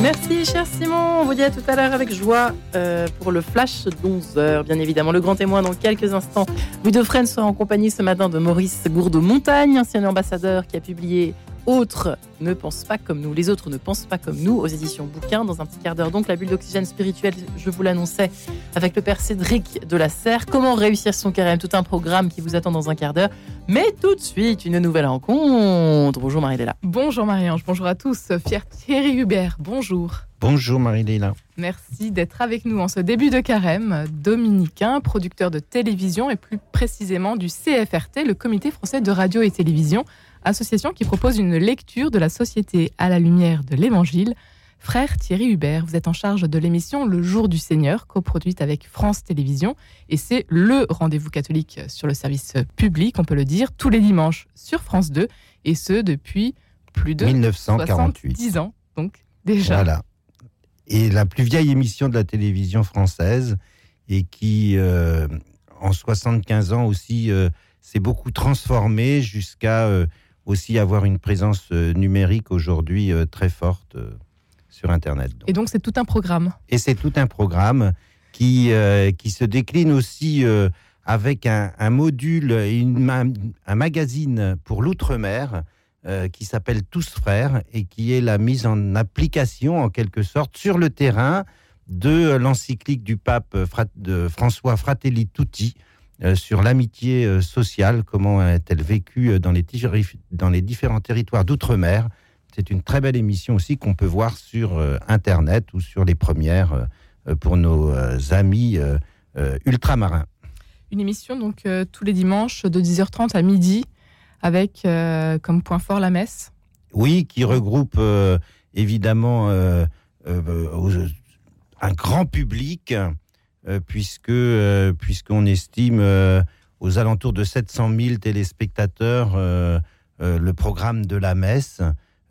Merci, cher Simon. On vous dit à tout à l'heure avec joie euh, pour le flash d'11h, bien évidemment. Le grand témoin dans quelques instants. Louis Dauphren sera en compagnie ce matin de Maurice Gourdeau-Montagne, ancien ambassadeur qui a publié autres ne pensent pas comme nous, les autres ne pensent pas comme nous aux éditions bouquins. Dans un petit quart d'heure, donc, la bulle d'oxygène spirituelle, je vous l'annonçais, avec le père Cédric de la Serre. Comment réussir son carême? Tout un programme qui vous attend dans un quart d'heure. Mais tout de suite, une nouvelle rencontre. Bonjour Marie-Léla. Bonjour Marie-Ange, bonjour à tous. Pierre Thierry Hubert, bonjour. Bonjour Marie-Léla. Merci d'être avec nous en ce début de carême. Dominicain, producteur de télévision et plus précisément du CFRT, le Comité français de radio et télévision association qui propose une lecture de la société à la lumière de l'Évangile. Frère Thierry Hubert, vous êtes en charge de l'émission Le Jour du Seigneur, coproduite avec France Télévisions, et c'est le rendez-vous catholique sur le service public, on peut le dire, tous les dimanches sur France 2, et ce depuis plus de 1948. 70 ans, donc déjà. Voilà. Et la plus vieille émission de la télévision française, et qui, euh, en 75 ans aussi, euh, s'est beaucoup transformée jusqu'à euh, aussi avoir une présence euh, numérique aujourd'hui euh, très forte euh, sur Internet. Et donc c'est tout un programme. Et c'est tout un programme qui, qui se décline aussi avec un, un module, une, un magazine pour l'outre-mer qui s'appelle Tous Frères et qui est la mise en application en quelque sorte sur le terrain de l'encyclique du pape de François Fratelli Tutti, sur l'amitié euh, sociale, comment est-elle vécue euh, dans les, dans les différents territoires d'outre-mer. C'est une très belle émission aussi qu'on peut voir sur Internet ou sur les premières pour nos amis ultramarins. Une émission donc tous les dimanches de 10h30 à midi avec comme point fort la messe. Oui, qui regroupe évidemment un grand public euh, puisque euh, puisqu'on estime euh, aux alentours de 700 000 téléspectateurs le programme de la messe.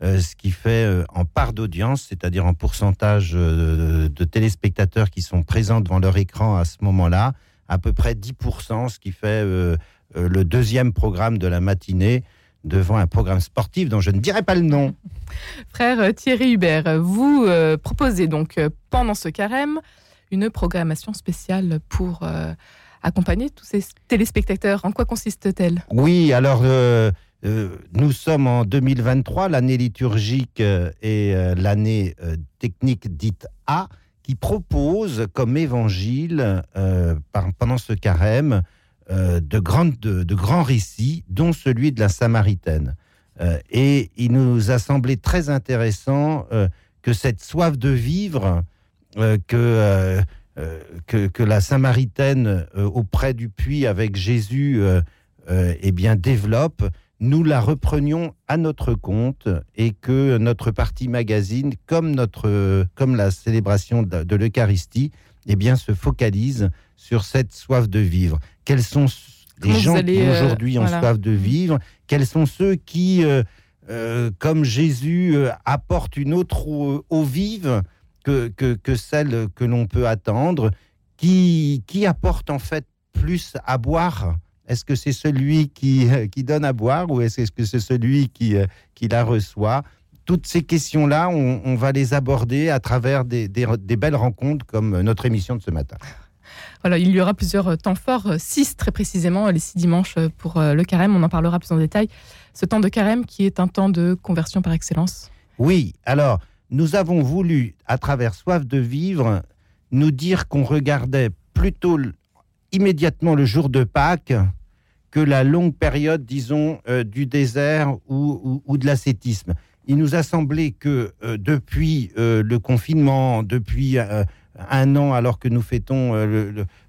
ce qui fait en part d'audience, c'est-à-dire en pourcentage de, téléspectateurs qui sont présents devant leur écran à ce moment-là, à peu près 10%, ce qui fait le deuxième programme de la matinée devant un programme sportif dont je ne dirai pas le nom. Frère Thierry Hubert, vous proposez donc pendant ce carême une programmation spéciale pour euh, accompagner tous ces téléspectateurs. En quoi consiste-t-elle? Oui, alors euh, euh, nous sommes en 2023, l'année liturgique et l'année technique dite A, qui propose comme évangile pendant ce carême de, grands récits, dont celui de la Samaritaine. et il nous a semblé très intéressant que cette soif de vivre euh, euh, euh, que, que, la Samaritaine auprès du puits avec Jésus eh bien, développe, nous la reprenions à notre compte et que notre partie magazine, comme, notre, comme la célébration de, l'Eucharistie, eh bien, se focalise sur cette soif de vivre. Quels sont les gens qui aujourd'hui ont soif de vivre Quels sont ceux qui, comme Jésus, apportent une autre eau vive que, que, celle que l'on peut attendre, qui, qui apporte en fait plus à boire? Est-ce que c'est celui qui, qui donne à boire ou est-ce que c'est celui qui, qui la reçoit? Toutes ces questions-là, on, va les aborder à travers des, des, belles rencontres comme notre émission de ce matin. Voilà, il y aura plusieurs temps forts, six très précisément, les six dimanches pour le carême. On en parlera plus en détail. Ce temps de carême qui est un temps de conversion par excellence. Oui, alors nous avons voulu, à travers Soif de vivre, nous dire qu'on regardait plutôt immédiatement le jour de Pâques que la longue période, disons, euh, du désert ou, de l'ascétisme. Il nous a semblé que euh, depuis euh, le confinement, depuis un an, alors que nous fêtons,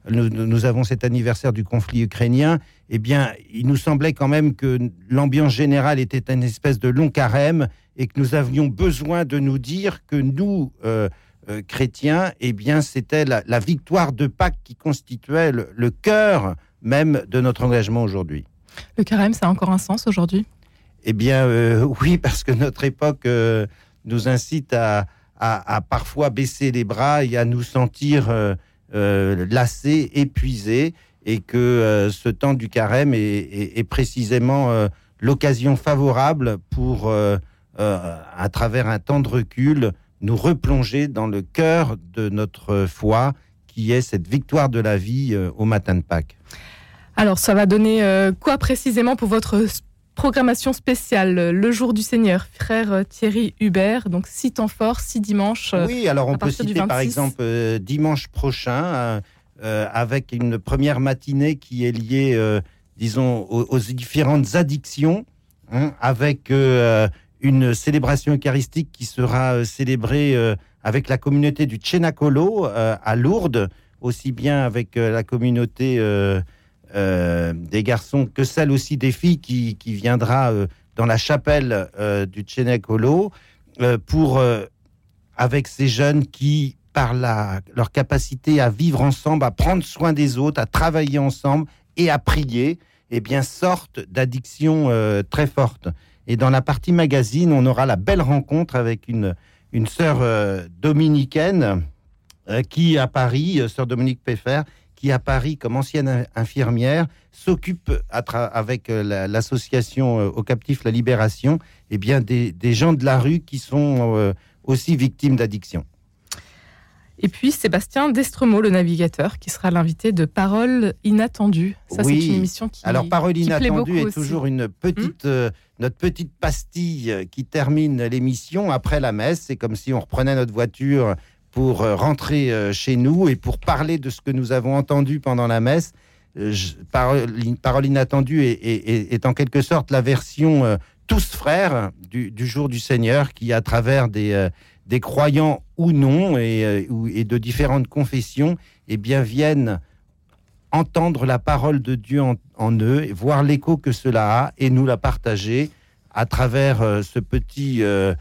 nous, avons cet anniversaire du conflit ukrainien, eh bien, il nous semblait quand même que l'ambiance générale était une espèce de long carême et que nous avions besoin de nous dire que nous, euh, euh, chrétiens, eh bien, c'était la, victoire de Pâques qui constituait le, cœur même de notre engagement aujourd'hui. Le carême, ça a encore un sens aujourd'hui? Eh bien, euh, oui, parce que notre époque nous incite à, parfois baisser les bras et à nous sentir lassés, épuisés, et que ce temps du carême est précisément l'occasion favorable pour à travers un temps de recul, nous replonger dans le cœur de notre foi, qui est cette victoire de la vie au matin de Pâques. Alors, ça va donner quoi précisément pour votre programmation spéciale, le jour du Seigneur, frère Thierry Hubert, donc six temps forts, six dimanches. Oui, alors on peut citer par exemple dimanche prochain, avec une première matinée qui est liée disons, aux, différentes addictions, hein, avec euh, une célébration eucharistique qui sera euh, célébrée euh, avec la communauté du Tchénacolo à Lourdes, aussi bien avec la communauté des garçons que celle aussi des filles qui, viendra dans la chapelle du Tchénacolo pour, avec ces jeunes qui, par la, leur capacité à vivre ensemble, à prendre soin des autres, à travailler ensemble et à prier, eh bien, sortent d'addictions euh, très fortes. Et dans la partie magazine, on aura la belle rencontre avec une, une sœur euh, dominicaine euh, qui, à Paris, sœur Dominique Peffer, qui, à Paris, comme ancienne infirmière, s'occupe avec l'association aux captifs La Libération, eh bien, des, des, gens de la rue qui sont aussi victimes d'addiction. Et puis Sébastien Destremaux, le navigateur, qui sera l'invité de Parole inattendue. Ça, c'est une émission qui Alors Parole inattendue est toujours une petite, hmm euh, notre petite pastille qui termine l'émission après la messe. C'est comme si on reprenait notre voiture pour euh, rentrer euh, chez nous et pour parler de ce que nous avons entendu pendant la messe. parole, inattendue est, en quelque sorte la version tous frères du, jour du Seigneur qui, à travers des des croyants ou non, et, euh, et de différentes confessions, eh bien, viennent entendre la parole de Dieu en, eux, et voir l'écho que cela a, et nous la partager à travers euh, ce petit euh,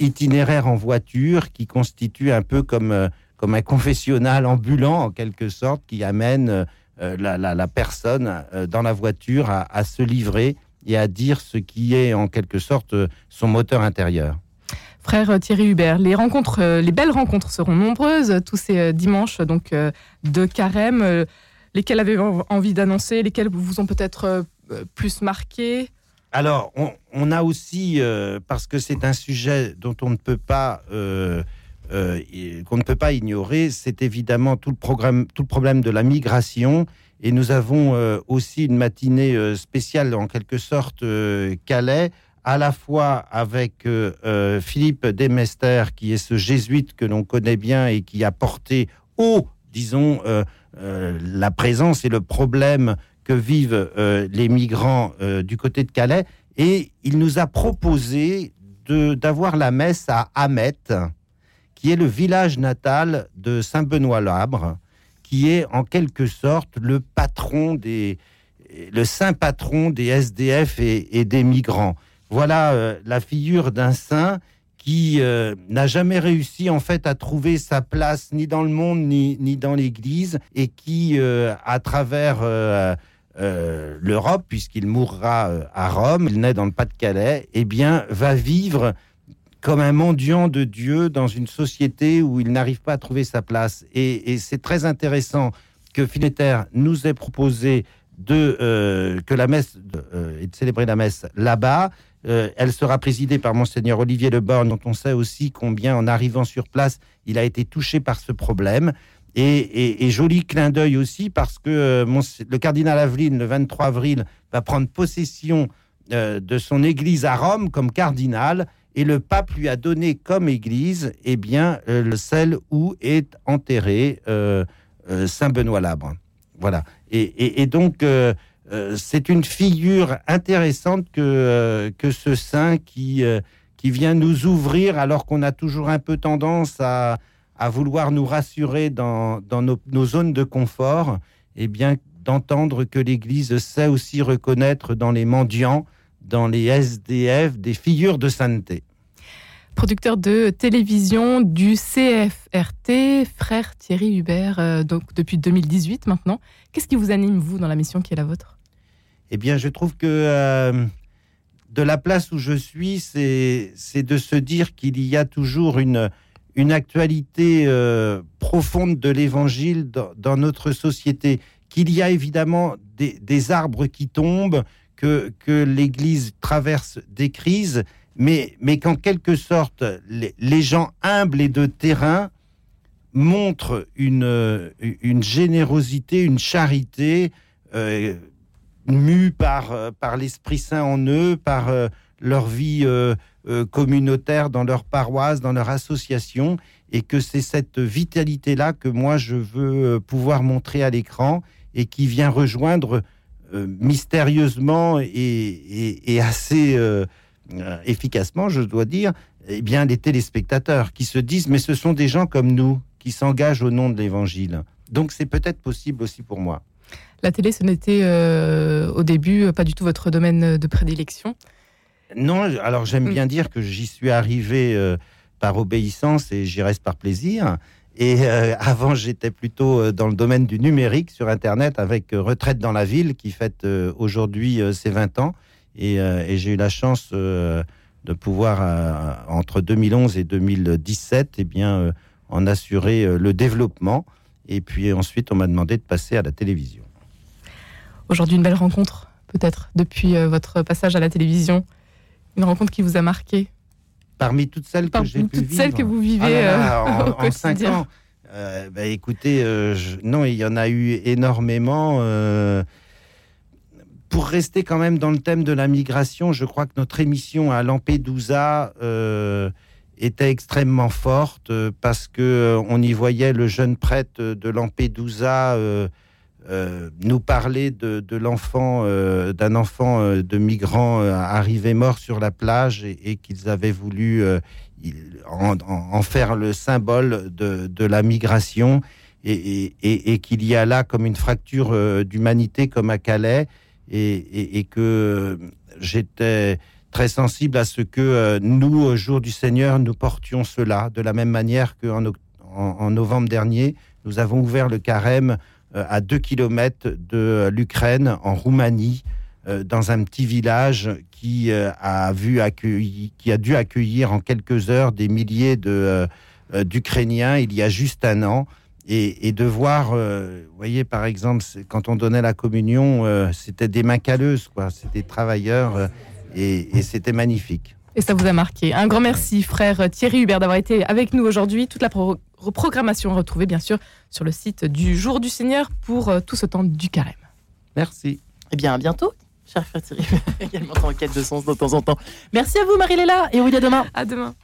itinéraire en voiture qui constitue un peu comme, comme un confessionnal ambulant, en quelque sorte, qui amène la, personne dans la voiture à se livrer et à dire ce qui est en quelque sorte son moteur intérieur. Frère Thierry Hubert, les rencontres, euh, les belles rencontres seront nombreuses tous ces euh, dimanches donc euh, de carême. Lesquels avez-vous envie d'annoncer Lesquels vous ont peut-être plus marqué? Alors, on, a aussi, parce que c'est un sujet dont on ne peut pas qu'on ne peut pas ignorer, c'est évidemment tout le, programme, tout le problème de la migration. Et nous avons aussi une matinée spéciale, en quelque sorte, Calais, à la fois avec euh, euh, Philippe Demester, qui est ce jésuite que l'on connaît bien et qui a porté haut, disons, euh, la présence et le problème que vivent les migrants du côté de Calais. Et il nous a proposé d'avoir la messe à Hamet, qui est le village natal de Saint-Benoît-Labre, qui est en quelque sorte le patron des, saint patron des SDF et des migrants voilà euh, la figure d'un saint qui euh, n'a jamais réussi en fait à trouver sa place ni dans le monde ni, ni dans l'Église et qui, euh, à travers l'Europe, puisqu'il mourra à Rome, il naît dans le Pas-de-Calais, eh bien, va vivre comme un mendiant de Dieu dans une société où il n'arrive pas à trouver sa place. Et, c'est très intéressant que Fineter nous ait proposé de que la messe et de célébrer la messe là-bas euh, elle sera présidée par monseigneur Olivier Leborn, dont on sait aussi combien, en arrivant sur place, il a été touché par ce problème. Et, joli clin d'œil aussi, parce que euh, le cardinal Aveline, le 23 avril, va prendre possession euh, de son église à Rome comme cardinal, et le pape lui a donné comme église, eh bien, celle où est enterré Saint Benoît Labre. Voilà. Et donc euh, c'est une figure intéressante que, euh, que ce saint qui, euh, qui vient nous ouvrir alors qu'on a toujours un peu tendance à, à vouloir nous rassurer dans, dans nos, nos, zones de confort, et eh bien d'entendre que l'Église sait aussi reconnaître dans les mendiants, dans les SDF, des figures de sainteté producteur de télévision du CFRT, frère Thierry Hubert, donc depuis 2018 maintenant. Qu'est-ce qui vous anime, vous, dans la mission qui est la vôtre? Eh bien, je trouve que euh, de la place où je suis, c'est de se dire qu'il y a toujours une, une actualité euh, profonde de l'évangile dans, notre société, qu'il y a évidemment des, arbres qui tombent, que, l'Église traverse des crises, mais, mais qu'en quelque sorte, les, gens humbles et de terrain montrent une, une générosité, une charité euh, mue par, par l'Esprit Saint en eux, par euh, leur vie euh, euh, communautaire dans leur paroisse, dans leur association, et que c'est cette vitalité-là que moi je veux pouvoir montrer à l'écran et qui vient rejoindre mystérieusement et, et, et assez efficacement, je dois dire, eh bien, les téléspectateurs qui se disent mais ce sont des gens comme nous qui s'engagent au nom de l'Évangile. Donc c'est peut-être possible aussi pour moi. La télé, ce n'était euh, au début pas du tout votre domaine de prédilection? Non, alors j'aime bien dire que j'y suis arrivé euh, par obéissance et j'y reste par plaisir. Et euh, avant, j'étais plutôt euh, dans le domaine du numérique sur Internet avec euh, Retraite dans la ville qui fête aujourd'hui ses 20 ans. Et, et j'ai eu la chance de pouvoir, entre 2011 et 2017, eh bien, en assurer le développement. Et puis ensuite, on m'a demandé de passer à la télévision. Aujourd'hui, une belle rencontre, peut-être, depuis votre passage à la télévision. Une rencontre qui vous a marqué Parmi toutes celles que Parmi j'ai pu toutes vivre. celles que vous vivez Ah là là, euh, en, cinq ans. Euh, bah, écoutez, euh, je- non, il y en a eu énormément. euh, pour rester quand même dans le thème de la migration, je crois que notre émission à Lampedusa était extrêmement forte parce que on y voyait le jeune prêtre de Lampedusa euh, nous parler de, l'enfant, euh, d'un enfant euh, de migrants arrivé mort sur la plage et, qu'ils avaient voulu en, faire le symbole de, la migration et, qu'il y a là comme une fracture d'humanité comme à Calais et, que j'étais très sensible à ce que nous, au jour du Seigneur, nous portions cela de la même manière qu'en en, novembre dernier, nous avons ouvert le carême à deux kilomètres de euh, l'Ukraine, en Roumanie, euh, dans un petit village qui euh, a vu qui a dû accueillir en quelques heures des milliers euh, euh, d'Ukrainiens il y a juste un an. Et, de voir, euh, vous voyez, par exemple, quand on donnait la communion, euh, c'était des mains calleuses, quoi. C'était travailleurs, euh, et, et c'était magnifique. Et ça vous a marqué. Un grand merci, frère Thierry Hubert, d'avoir été avec nous aujourd'hui. Toute la pro- programmation retrouvée, bien sûr, sur le site du Jour du Seigneur pour euh, tout ce temps du carême. Merci. Eh bien, à bientôt, cher frère Thierry, également en quête de sens de temps en temps. Merci à vous, Marie-Léla, et oui, à demain. À demain.